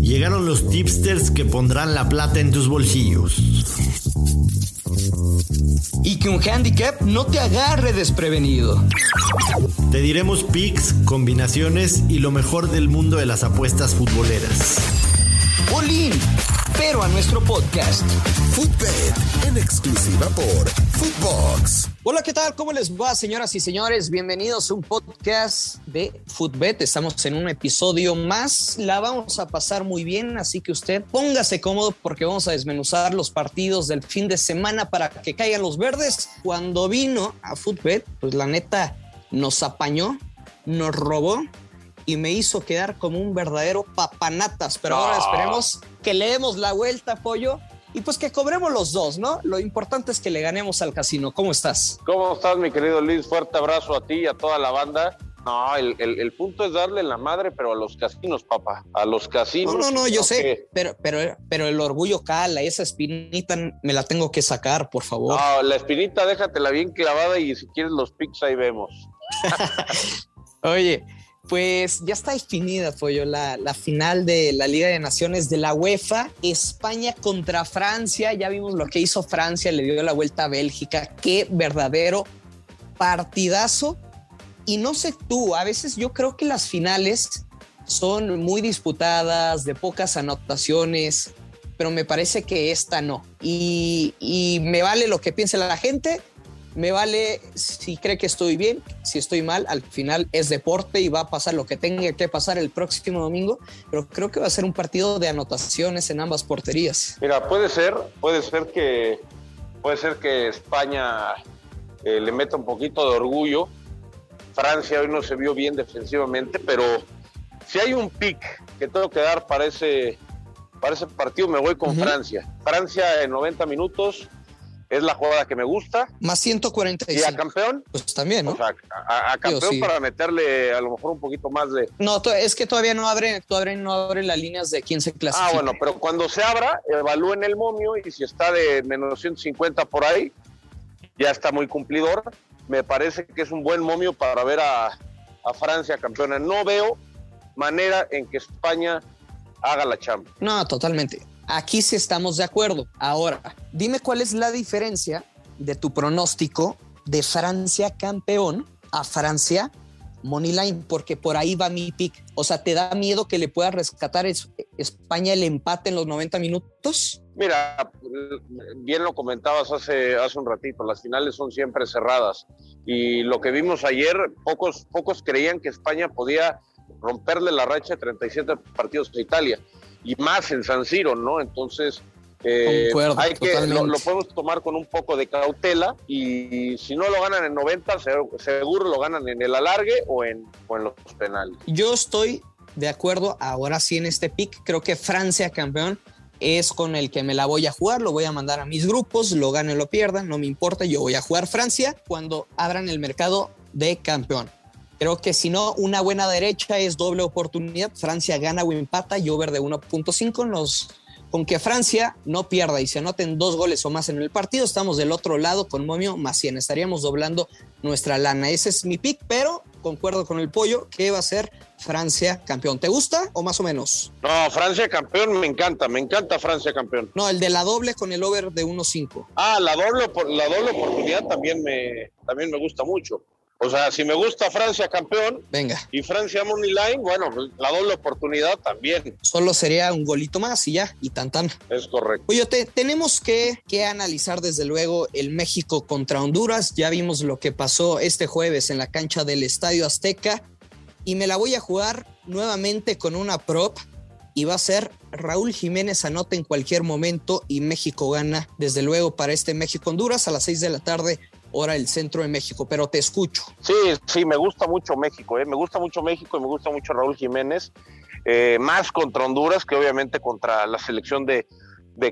Llegaron los tipsters que pondrán la plata en tus bolsillos. Y que un handicap no te agarre desprevenido. Te diremos picks, combinaciones y lo mejor del mundo de las apuestas futboleras. Bolín, pero a nuestro podcast. Footbet, en exclusiva por Footbox. Hola, ¿qué tal? ¿Cómo les va, señoras y señores? Bienvenidos a un podcast de Footbet. Estamos en un episodio más. La vamos a pasar muy bien, así que usted póngase cómodo porque vamos a desmenuzar los partidos del fin de semana para que caigan los verdes. Cuando vino a Footbet, pues la neta nos apañó, nos robó y me hizo quedar como un verdadero papanatas. Pero ahora esperemos que le demos la vuelta, pollo, y pues que cobremos los dos, ¿no? Lo importante es que le ganemos al casino. ¿Cómo estás? ¿Cómo estás, mi querido Luis? Fuerte abrazo a ti y a toda la banda. No, el, el, punto es darle la madre, pero a los casinos, papá. A los casinos. No, no, no, yo sé. Pero, pero, pero el orgullo cala, esa espinita me la tengo que sacar, por favor. No, la espinita déjatela bien clavada y si quieres los pics ahí vemos. Oye, pues ya está definida, Pollo, la, final de la Liga de Naciones de la UEFA. España contra Francia. Ya vimos lo que hizo Francia, le dio la vuelta a Bélgica. Qué verdadero partidazo. Y no sé tú, a veces yo creo que las finales son muy disputadas, de pocas anotaciones, pero me parece que esta no. Y, y me vale lo que piense la gente me vale si cree que estoy bien, si estoy mal, al final es deporte y va a pasar lo que tenga que pasar el próximo domingo, pero creo que va a ser un partido de anotaciones en ambas porterías. Mira, puede ser, puede ser que puede ser que España eh, le meta un poquito de orgullo. Francia hoy no se vio bien defensivamente, pero si hay un pick que tengo que dar para ese, para ese partido, me voy con Francia. Francia en 90 minutos es la jugada que me gusta. Más 145. ¿Y a campeón? Pues también, ¿no? O sea, a, campeón para meterle a lo mejor un poquito más de... No, es que todavía no abre, todavía no abre las líneas de quién se clasifica. Ah, bueno, pero cuando se abra, evalúen el momio y si está de menos 150 por ahí, ya está muy cumplidor. Me parece que es un buen momio para ver a, a Francia campeona. No veo manera en que España haga la chamba. No, totalmente. Aquí sí estamos de acuerdo. Ahora, dime cuál es la diferencia de tu pronóstico de Francia campeón a Francia Moneyline, porque por ahí va mi pick. O sea, ¿te da miedo que le pueda rescatar España el empate en los 90 minutos? Mira, bien lo comentabas hace, hace un ratito, las finales son siempre cerradas. Y lo que vimos ayer, pocos, pocos creían que España podía romperle la racha de 37 partidos a Italia y más en San Siro, ¿no? Entonces, eh, hay que, lo, podemos tomar con un poco de cautela y si no lo ganan en 90, seguro, lo ganan en el alargue o en, o en los penales. Yo estoy de acuerdo, ahora sí en este pick, creo que Francia campeón es con el que me la voy a jugar, lo voy a mandar a mis grupos, lo gane o lo pierdan, no me importa, yo voy a jugar Francia cuando abran el mercado de campeón. Creo que si no, una buena derecha es doble oportunidad. Francia gana o empata y over de 1.5 los con que Francia no pierda y se anoten dos goles o más en el partido, estamos del otro lado con Momio más 100. Estaríamos doblando nuestra lana. Ese es mi pick, pero concuerdo con el pollo que va a ser Francia campeón. ¿Te gusta o más o menos? No, Francia campeón me encanta, me encanta Francia campeón. No, el de la doble con el over de 1.5. Ah, la doble, la doble oportunidad también me, también me gusta mucho. O sea, si me gusta Francia campeón Venga. y Francia Money Line, bueno, la doble oportunidad también. Solo sería un golito más y ya, y tan tan. Es correcto. Oye, tenemos que, que analizar desde luego el México contra Honduras. Ya vimos lo que pasó este jueves en la cancha del Estadio Azteca y me la voy a jugar nuevamente con una prop y va a ser Raúl Jiménez anota en cualquier momento y México gana desde luego para este México Honduras a las 6 de la tarde hora el centro de México, pero te escucho. Sí, sí, me gusta mucho México, ¿eh? me gusta mucho México y me gusta mucho Raúl Jiménez, eh, más contra Honduras que obviamente contra la selección de,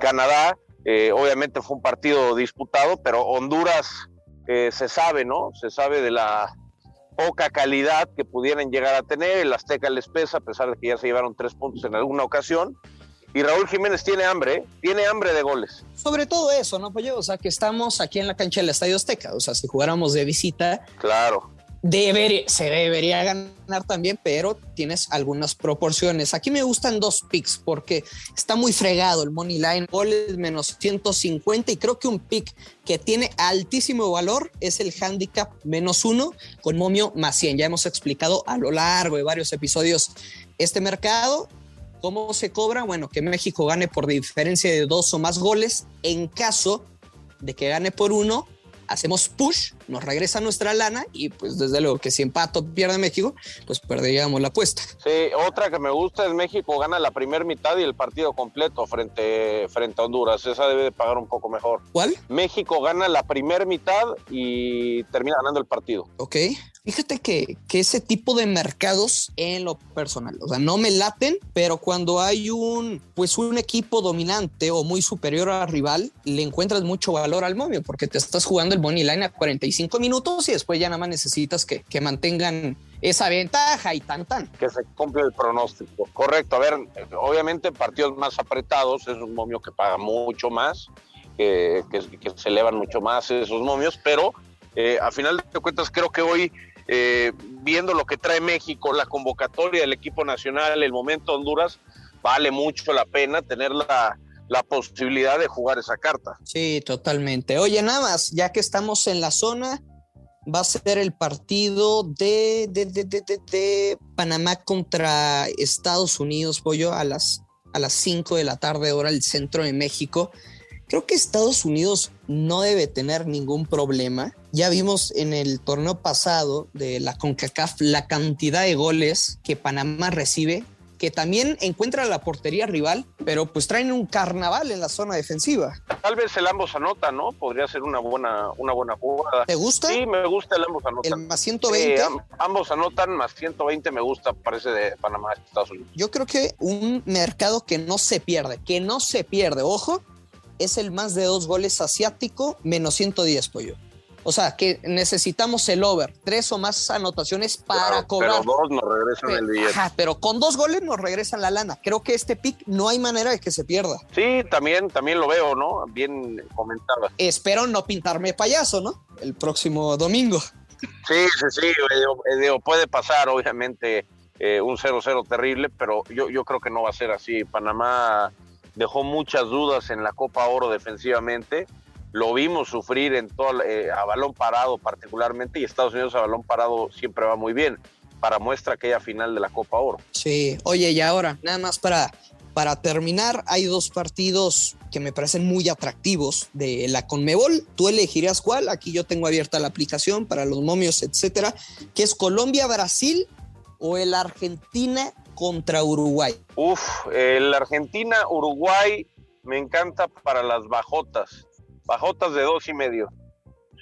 Canadá. Eh, obviamente fue un partido disputado, pero Honduras eh, se sabe, ¿no? Se sabe de la poca calidad que pudieran llegar a tener. El Azteca les pesa, a pesar de que ya se llevaron tres puntos en alguna ocasión. Y Raúl Jiménez tiene hambre, ¿eh? tiene hambre de goles. Sobre todo eso, ¿no, Pollo? O sea, que estamos aquí en la cancha del Estadio Azteca. O sea, si jugáramos de visita. Claro. Debería, se debería ganar también, pero tienes algunas proporciones. Aquí me gustan dos picks porque está muy fregado el money line, goles menos 150 y creo que un pick que tiene altísimo valor es el handicap menos uno con momio más 100. Ya hemos explicado a lo largo de varios episodios este mercado. ¿Cómo se cobra? Bueno, que México gane por diferencia de dos o más goles. En caso de que gane por uno, hacemos push, nos regresa nuestra lana y pues desde luego que si empato pierde México, pues perderíamos la apuesta. Sí, otra que me gusta es México gana la primera mitad y el partido completo frente, frente a Honduras. Esa debe de pagar un poco mejor. ¿Cuál? México gana la primera mitad y termina ganando el partido. Ok. Fíjate que, que, ese tipo de mercados en lo personal, o sea, no me laten, pero cuando hay un, pues un equipo dominante o muy superior al rival, le encuentras mucho valor al momio porque te estás jugando el money line a 45 minutos y después ya nada más necesitas que, que mantengan esa ventaja y tan tan. Que se cumple el pronóstico. Correcto. A ver, obviamente partidos más apretados es un momio que paga mucho más, que, que, se elevan mucho más esos momios, pero eh, a final de cuentas creo que hoy eh, viendo lo que trae México, la convocatoria del equipo nacional, el momento Honduras, vale mucho la pena tener la, posibilidad de jugar esa carta. Sí, totalmente. Oye, nada más, ya que estamos en la zona, va a ser el partido de, de, de, de Panamá contra Estados Unidos, pollo, a las, a las 5 de la tarde, hora el centro de México. Creo que Estados Unidos no debe tener ningún problema. Ya vimos en el torneo pasado de la CONCACAF la cantidad de goles que Panamá recibe, que también encuentra la portería rival, pero pues traen un carnaval en la zona defensiva. Tal vez el ambos anota, ¿no? Podría ser una buena, una buena jugada. ¿Te gusta? Sí, me gusta el ambos anotan. ¿El más 120? Sí, ambos anotan, más 120 me gusta, parece de Panamá, Estados Unidos. Yo creo que un mercado que no se pierde, que no se pierde, ojo, es el más de dos goles asiático, menos 110, pollo. O sea, que necesitamos el over, tres o más anotaciones para Claro, cobrar. Pero dos nos regresan el billete. Ajá, pero con dos goles nos regresan la lana. Creo que este pick no hay manera de que se pierda. Sí, también, también lo veo, ¿no? Bien comentado. Espero no pintarme payaso, ¿no? El próximo domingo. Sí, sí, sí, eh, digo, puede pasar, obviamente, eh, un 0-0 terrible, pero yo, yo creo que no va a ser así. Panamá dejó muchas dudas en la Copa Oro defensivamente. Lo vimos sufrir en todo, eh, a balón parado particularmente y Estados Unidos a balón parado siempre va muy bien. Para muestra aquella final de la Copa Oro. Sí, oye, y ahora, nada más para, para terminar, hay dos partidos que me parecen muy atractivos de la Conmebol. Tú elegirás cuál. Aquí yo tengo abierta la aplicación para los momios, etcétera, que es Colombia-Brasil o el Argentina contra Uruguay. Uf, el Argentina-Uruguay me encanta para las bajotas. Bajotas de dos y medio.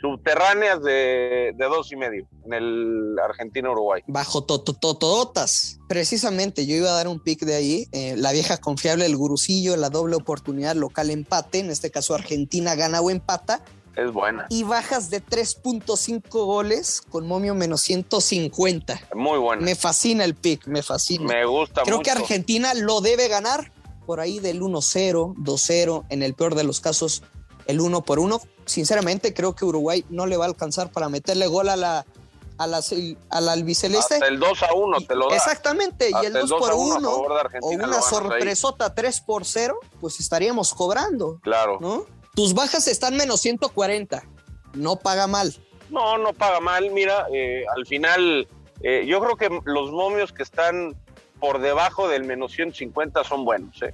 Subterráneas de, de dos y medio en el Argentina-Uruguay. Bajo tototototas. Precisamente yo iba a dar un pick de ahí. eh, la vieja confiable, el gurucillo, la doble oportunidad local empate. En este caso, Argentina gana o empata. Es buena. Y bajas de 3.5 goles con momio menos 150. Muy buena. Me fascina el pick, me fascina. Me gusta Creo mucho. que Argentina lo debe ganar por ahí del 1-0, 2-0, en el peor de los casos, el 1 por 1. Sinceramente, creo que Uruguay no le va a alcanzar para meterle gol a la, a la, a la albiceleste. Hasta el 2 a 1 te lo da. Exactamente, y el 2 por a 1 a 1 favor de o una sorpresota 3 por 0, pues estaríamos cobrando, Claro. ¿no? Tus bajas están menos 140, no paga mal. No, no paga mal. Mira, eh, al final, eh, yo creo que los momios que están por debajo del menos 150 son buenos, ¿eh?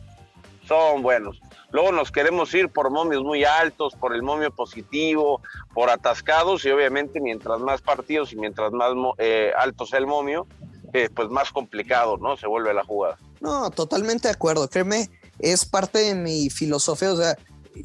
Son buenos. Luego nos queremos ir por momios muy altos, por el momio positivo, por atascados y obviamente mientras más partidos y mientras más eh, alto sea el momio, eh, pues más complicado, ¿no? Se vuelve la jugada. No, totalmente de acuerdo. Créeme, es parte de mi filosofía. O sea,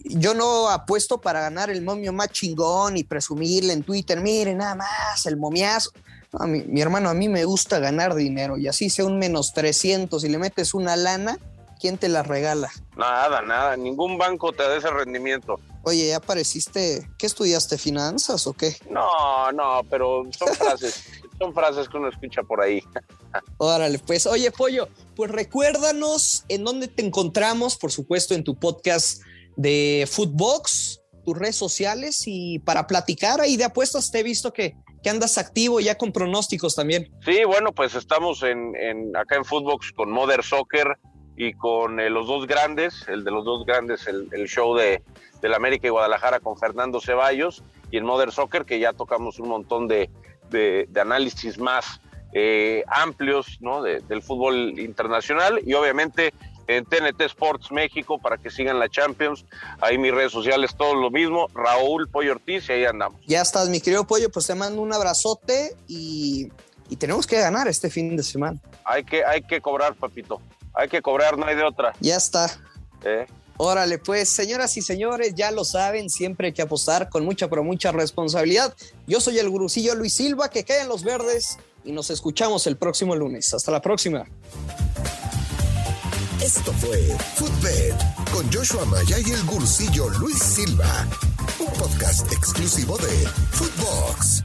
yo no apuesto para ganar el momio más chingón y presumirle en Twitter, mire, nada más, el momiazo. No, mi, mi hermano, a mí me gusta ganar dinero y así sea un menos 300 y le metes una lana, ¿quién te la regala? Nada, nada. Ningún banco te da ese rendimiento. Oye, ya apareciste, ¿qué estudiaste? ¿Finanzas o qué? No, no, pero son frases. son frases que uno escucha por ahí. Órale, pues, oye, Pollo, pues recuérdanos en dónde te encontramos, por supuesto, en tu podcast de Footbox, tus redes sociales y para platicar ahí de apuestas te he visto que, que andas activo ya con pronósticos también. Sí, bueno, pues estamos en, en acá en Footbox con Mother Soccer y con eh, los dos grandes, el de los dos grandes, el, el show de, del América y Guadalajara con Fernando Ceballos y en Mother Soccer, que ya tocamos un montón de, de, de análisis más eh, amplios ¿no? de, del fútbol internacional y obviamente en TNT Sports México para que sigan la Champions. Ahí mis redes sociales, todo lo mismo. Raúl Pollo Ortiz y ahí andamos. Ya estás, mi querido Pollo, pues te mando un abrazote y, y tenemos que ganar este fin de semana. Hay que, hay que cobrar, papito. Hay que cobrar, no hay de otra. Ya está. ¿eh? Órale, pues, señoras y señores, ya lo saben, siempre hay que apostar con mucha, pero mucha responsabilidad. Yo soy el gurucillo Luis Silva, que cae en los verdes, y nos escuchamos el próximo lunes. Hasta la próxima. Esto fue Footbed con Joshua Maya y el gurucillo Luis Silva, un podcast exclusivo de Footbox.